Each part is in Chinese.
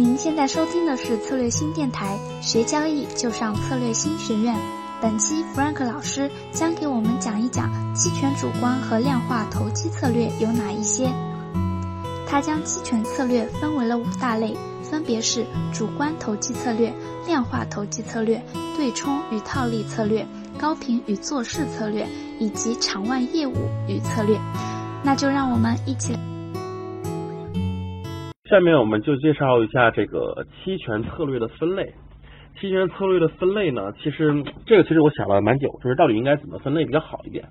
您现在收听的是策略新电台，学交易就上策略新学院。本期 Frank 老师将给我们讲一讲期权主观和量化投机策略有哪一些。他将期权策略分为了五大类，分别是主观投机策略、量化投机策略、对冲与套利策略、高频与做势策略以及场外业务与策略。那就让我们一起。下面我们就介绍一下这个期权策略的分类。期权策略的分类呢，其实这个其实我想了蛮久，就是到底应该怎么分类比较好一点。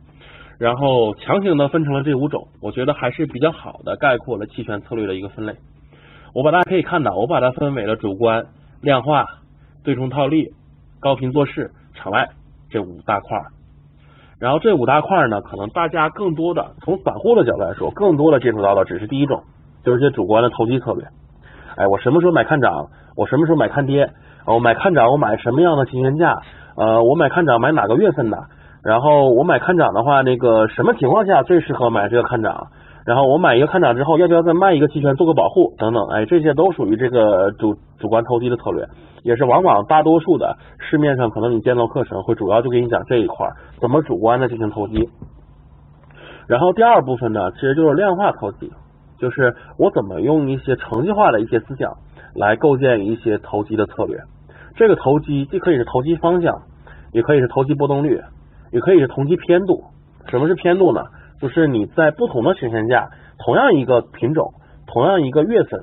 然后强行的分成了这五种，我觉得还是比较好的概括了期权策略的一个分类。我把大家可以看到，我把它分为了主观、量化、对冲套利、高频做市、场外这五大块。然后这五大块呢，可能大家更多的从散户的角度来说，更多的接触到的只是第一种。就是一些主观的投机策略，哎，我什么时候买看涨，我什么时候买看跌，我买看涨我买什么样的期权价，呃，我买看涨买哪个月份的，然后我买看涨的话，那个什么情况下最适合买这个看涨，然后我买一个看涨之后，要不要再卖一个期权做个保护？等等，哎，这些都属于这个主主观投机的策略，也是往往大多数的市面上可能你见到课程会主要就给你讲这一块怎么主观的进行投机，然后第二部分呢，其实就是量化投机。就是我怎么用一些程序化的一些思想来构建一些投机的策略。这个投机既可以是投机方向，也可以是投机波动率，也可以是投机偏度。什么是偏度呢？就是你在不同的行权价，同样一个品种，同样一个月份，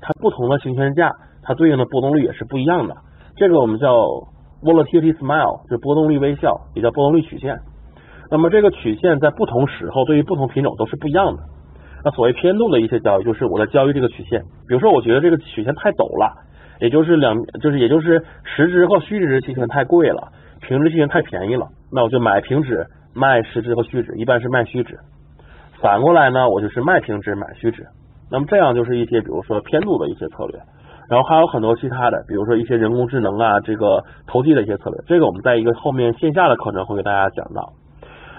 它不同的行权价，它对应的波动率也是不一样的。这个我们叫 volatility smile，就波动率微笑，也叫波动率曲线。那么这个曲线在不同时候，对于不同品种都是不一样的。那所谓偏度的一些交易，就是我在交易这个曲线，比如说我觉得这个曲线太陡了，也就是两，就是也就是实值和虚值期权太贵了，平值期权太便宜了，那我就买平值，卖实值和虚值，一般是卖虚值。反过来呢，我就是卖平值，买虚值。那么这样就是一些比如说偏度的一些策略，然后还有很多其他的，比如说一些人工智能啊，这个投机的一些策略，这个我们在一个后面线下的课程会给大家讲到。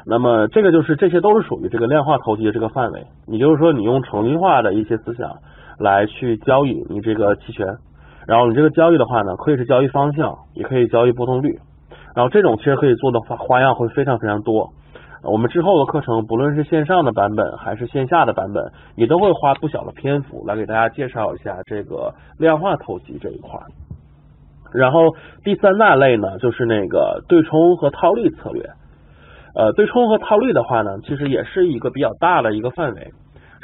那么这个就是这些都是属于这个量化投机的这个范围，也就是说你用程序化的一些思想来去交易你这个期权，然后你这个交易的话呢，可以是交易方向，也可以交易波动率，然后这种其实可以做的花花样会非常非常多。我们之后的课程，不论是线上的版本还是线下的版本，也都会花不小的篇幅来给大家介绍一下这个量化投机这一块。然后第三大类呢，就是那个对冲和套利策略。呃，对冲和套利的话呢，其实也是一个比较大的一个范围。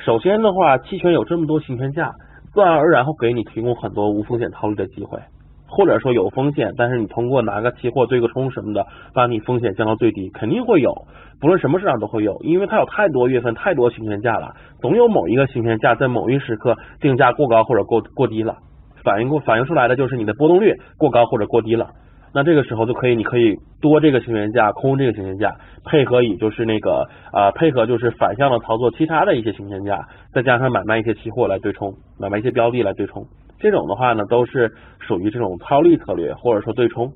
首先的话，期权有这么多行权价，自然而然会给你提供很多无风险套利的机会，或者说有风险，但是你通过拿个期货对个冲什么的，把你风险降到最低，肯定会有，不论什么市场都会有，因为它有太多月份、太多行权价了，总有某一个行权价在某一时刻定价过高或者过过低了，反映过反映出来的就是你的波动率过高或者过低了。那这个时候就可以，你可以多这个行权价，空这个行权价，配合以就是那个啊，配合就是反向的操作其他的一些行权价，再加上买卖一些期货来对冲，买卖一些标的来对冲，这种的话呢，都是属于这种套利策略或者说对冲。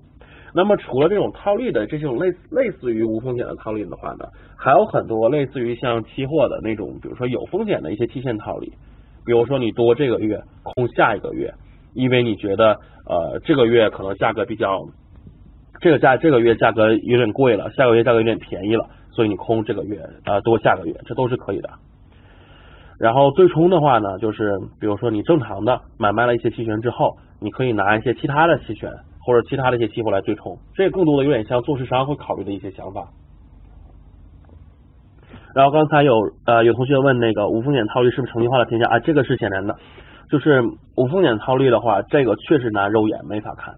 那么除了这种套利的这种类类似于无风险的套利的话呢，还有很多类似于像期货的那种，比如说有风险的一些期限套利，比如说你多这个月空下一个月，因为你觉得呃这个月可能价格比较。这个价这个月价格有点贵了，下个月价格有点便宜了，所以你空这个月啊多下个月，这都是可以的。然后对冲的话呢，就是比如说你正常的买卖了一些期权之后，你可以拿一些其他的期权或者其他的一些期货来对冲，这更多的有点像做市商会考虑的一些想法。然后刚才有呃有同学问那个无风险套利是不是程序化的添加啊？这个是显然的，就是无风险套利的话，这个确实拿肉眼没法看。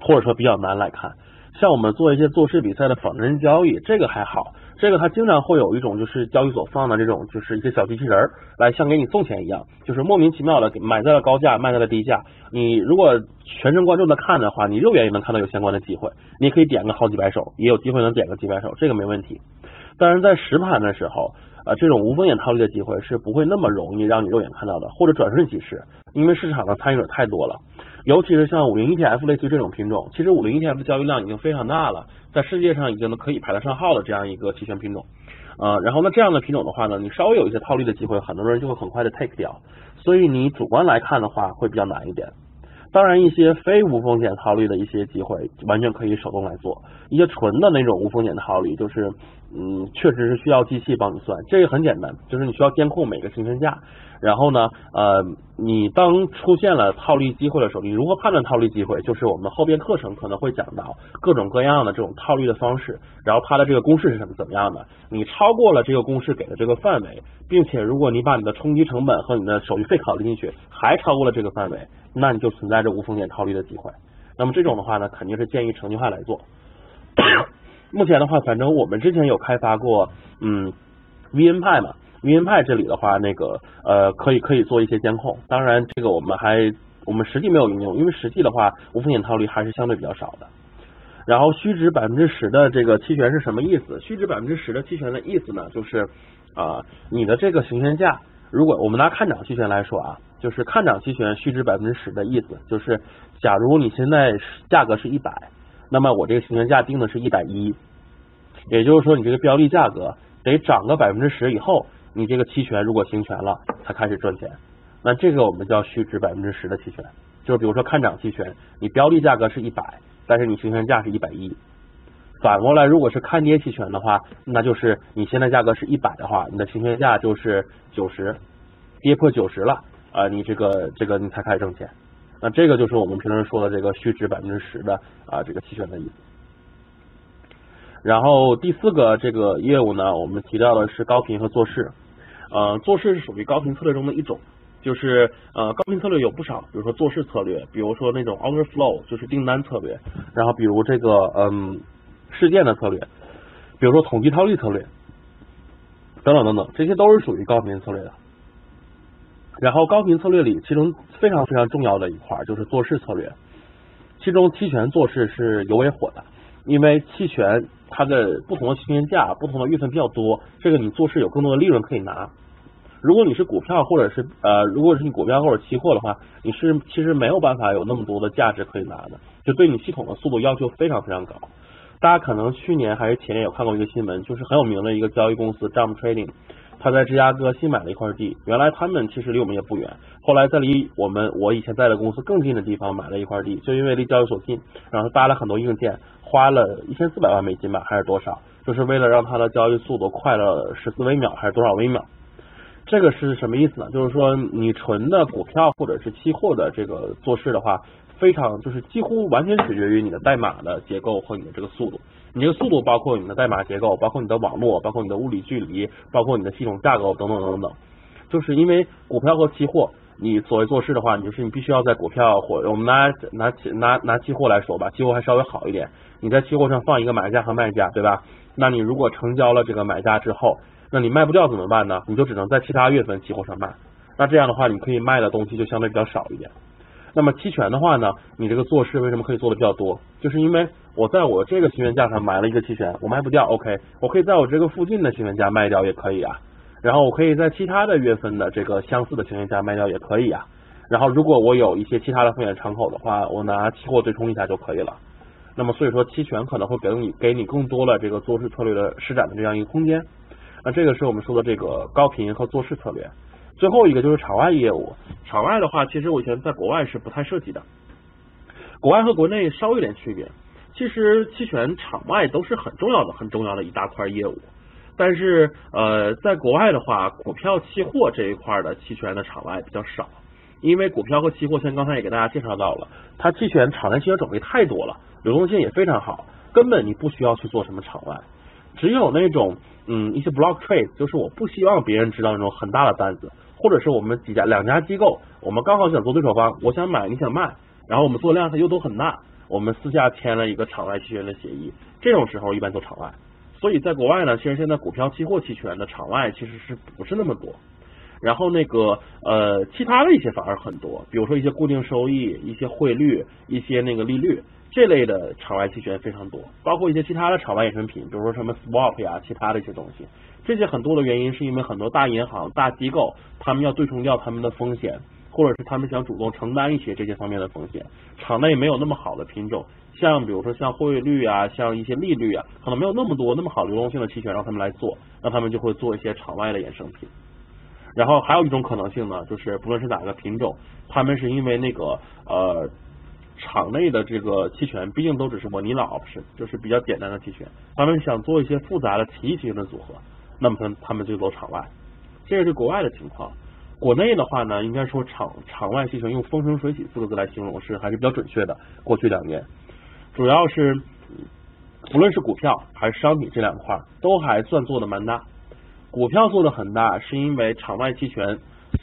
或者说比较难来看，像我们做一些做市比赛的仿真交易，这个还好，这个它经常会有一种就是交易所放的这种就是一些小机器人儿来像给你送钱一样，就是莫名其妙的买在了高价，卖在了低价。你如果全神贯注的看的话，你肉眼也能看到有相关的机会，你可以点个好几百手，也有机会能点个几百手，这个没问题。但是在实盘的时候，呃，这种无风险套利的机会是不会那么容易让你肉眼看到的，或者转瞬即逝，因为市场的参与者太多了。尤其是像五零 ETF 类似于这种品种，其实五零 ETF 的交易量已经非常大了，在世界上已经可以排得上号的这样一个期权品种。呃，然后那，这样的品种的话呢，你稍微有一些套利的机会，很多人就会很快的 take 掉。所以你主观来看的话会比较难一点。当然，一些非无风险套利的一些机会，完全可以手动来做。一些纯的那种无风险套利，就是嗯，确实是需要机器帮你算。这个很简单，就是你需要监控每个行权价，然后呢，呃，你当出现了套利机会的时候，你如何判断套利机会？就是我们后边课程可能会讲到各种各样的这种套利的方式，然后它的这个公式是什么怎么样的？你超过了这个公式给的这个范围，并且如果你把你的冲击成本和你的手续费考虑进去，还超过了这个范围。那你就存在着无风险套利的机会。那么这种的话呢，肯定是建议程序化来做。目前的话，反正我们之前有开发过，嗯，VN 派嘛，VN 派这里的话，那个呃，可以可以做一些监控。当然，这个我们还我们实际没有应用，因为实际的话，无风险套利还是相对比较少的。然后虚值百分之十的这个期权是什么意思？虚值百分之十的期权的意思呢，就是啊，你的这个行权价，如果我们拿看涨期权来说啊。就是看涨期权虚值百分之十的意思，就是假如你现在价格是一百，那么我这个行权价定的是一百一，也就是说你这个标的价格得涨个百分之十以后，你这个期权如果行权了才开始赚钱，那这个我们叫虚值百分之十的期权，就是比如说看涨期权，你标的价格是一百，但是你行权价是一百一，反过来如果是看跌期权的话，那就是你现在价格是一百的话，你的行权价就是九十，跌破九十了。啊，你这个这个你才开始挣钱，那这个就是我们平时说的这个虚值百分之十的啊这个期权的意思。然后第四个这个业务呢，我们提到的是高频和做市，呃，做市是属于高频策略中的一种，就是呃高频策略有不少，比如说做市策略，比如说那种 order flow 就是订单策略，然后比如这个嗯事件的策略，比如说统计套利策略，等等等等，这些都是属于高频策略的。然后高频策略里，其中非常非常重要的一块就是做市策略，其中期权做市是尤为火的，因为期权它的不同的期权价、不同的月份比较多，这个你做市有更多的利润可以拿。如果你是股票或者是呃，如果是你股票或者期货的话，你是其实没有办法有那么多的价值可以拿的，就对你系统的速度要求非常非常高。大家可能去年还是前年有看过一个新闻，就是很有名的一个交易公司 Jump Trading。他在芝加哥新买了一块地，原来他们其实离我们也不远，后来在离我们我以前在的公司更近的地方买了一块地，就因为离交易所近，然后搭了很多硬件，花了一千四百万美金吧，还是多少，就是为了让它的交易速度快了十四微秒还是多少微秒？这个是什么意思呢？就是说你纯的股票或者是期货的这个做事的话。非常就是几乎完全取决于你的代码的结构和你的这个速度。你这个速度包括你的代码结构，包括你的网络，包括你的物理距离，包括你的系统架构等等等等。就是因为股票和期货，你所谓做事的话，你就是你必须要在股票或我们拿拿拿拿期货来说吧，期货还稍微好一点。你在期货上放一个买家和卖家，对吧？那你如果成交了这个买家之后，那你卖不掉怎么办呢？你就只能在其他月份期货上卖。那这样的话，你可以卖的东西就相对比较少一点。那么期权的话呢，你这个做事为什么可以做的比较多？就是因为我在我这个期权价上买了一个期权，我卖不掉，OK，我可以在我这个附近的期权价卖掉也可以啊。然后我可以在其他的月份的这个相似的期权价卖掉也可以啊。然后如果我有一些其他的风险敞口的话，我拿期货对冲一下就可以了。那么所以说期权可能会给你给你更多的这个做市策略的施展的这样一个空间。那这个是我们说的这个高频和做市策略。最后一个就是场外业务，场外的话，其实我以前在国外是不太涉及的，国外和国内稍微有点区别。其实期权场外都是很重要的、很重要的一大块业务，但是呃，在国外的话，股票、期货这一块的期权的场外比较少，因为股票和期货，像刚才也给大家介绍到了，它期权场内期权种类太多了，流动性也非常好，根本你不需要去做什么场外，只有那种嗯一些 block trade，就是我不希望别人知道那种很大的单子。或者是我们几家两家机构，我们刚好想做对手方，我想买，你想卖，然后我们做量它又都很大，我们私下签了一个场外期权的协议，这种时候一般做场外。所以在国外呢，其实现在股票期货期权的场外其实是不是那么多，然后那个呃其他的一些反而很多，比如说一些固定收益、一些汇率、一些那个利率这类的场外期权非常多，包括一些其他的场外衍生品，比如说什么 swap 呀，其他的一些东西。这些很多的原因是因为很多大银行、大机构，他们要对冲掉他们的风险，或者是他们想主动承担一些这些方面的风险。场内没有那么好的品种，像比如说像汇率啊，像一些利率啊，可能没有那么多那么好流动性的期权让他们来做，那他们就会做一些场外的衍生品。然后还有一种可能性呢，就是不论是哪个品种，他们是因为那个呃场内的这个期权毕竟都只是 vanilla option，就是比较简单的期权，他们想做一些复杂的奇异期权的组合，那么他他们就走场外。这个是国外的情况。国内的话呢，应该说场场外期权用风生水起四个字来形容是还是比较准确的。过去两年，主要是不论是股票还是商品这两块都还算做的蛮大。股票做的很大，是因为场外期权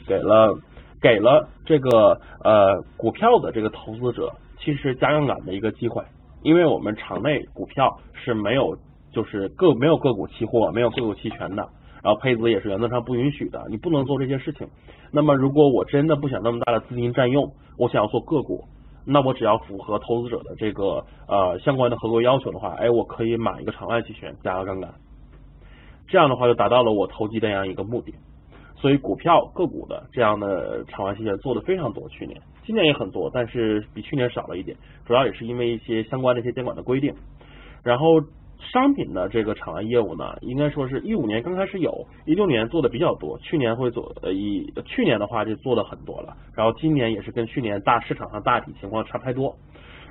给了给了这个呃股票的这个投资者其实加杠杆的一个机会，因为我们场内股票是没有就是个没有个股期货，没有个股期权的。然后配资也是原则上不允许的，你不能做这些事情。那么如果我真的不想那么大的资金占用，我想要做个股，那我只要符合投资者的这个呃相关的合规要求的话，哎，我可以买一个场外期权加个杠杆，这样的话就达到了我投机这样一个目的。所以股票个股的这样的场外期权做的非常多，去年今年也很多，但是比去年少了一点，主要也是因为一些相关的一些监管的规定。然后。商品的这个场外业务呢，应该说是一五年刚开始有，一六年做的比较多，去年会做呃一去年的话就做的很多了，然后今年也是跟去年大市场上大体情况差不太多。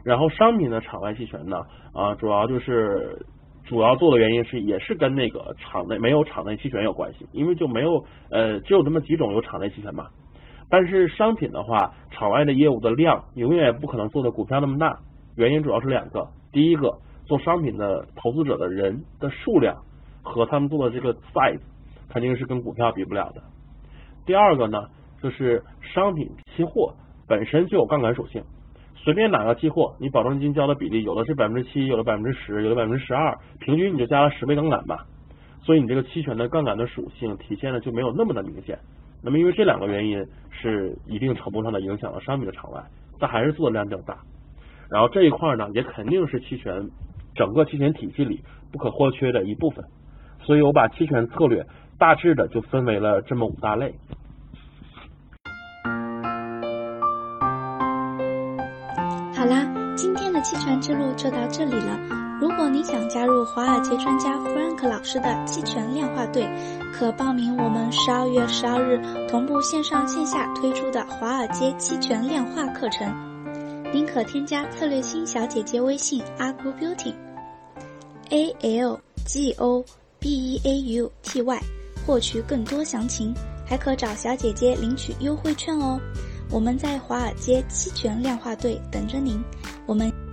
然后商品的场外期权呢，啊主要就是主要做的原因是也是跟那个场内没有场内期权有关系，因为就没有呃只有这么几种有场内期权嘛。但是商品的话，场外的业务的量永远也不可能做的股票那么大，原因主要是两个，第一个。做商品的投资者的人的数量和他们做的这个 size 肯定是跟股票比不了的。第二个呢，就是商品期货本身就有杠杆属性，随便哪个期货，你保证金交的比例有的是百分之七，有的百分之十，有的百分之十二，平均你就加了十倍杠杆吧。所以你这个期权的杠杆的属性体现的就没有那么的明显。那么因为这两个原因是一定程度上的影响了商品的场外，但还是做的量较大。然后这一块呢，也肯定是期权。整个期权体系里不可或缺的一部分，所以我把期权策略大致的就分为了这么五大类。好啦，今天的期权之路就到这里了。如果你想加入华尔街专家 Frank 老师的期权量化队，可报名我们十二月十二日同步线上线下推出的华尔街期权量化课程。您可添加策略星小姐姐微信 Agu Beauty。A l g o b e a u t y，获取更多详情，还可找小姐姐领取优惠券哦。我们在华尔街期权量化队等着您，我们。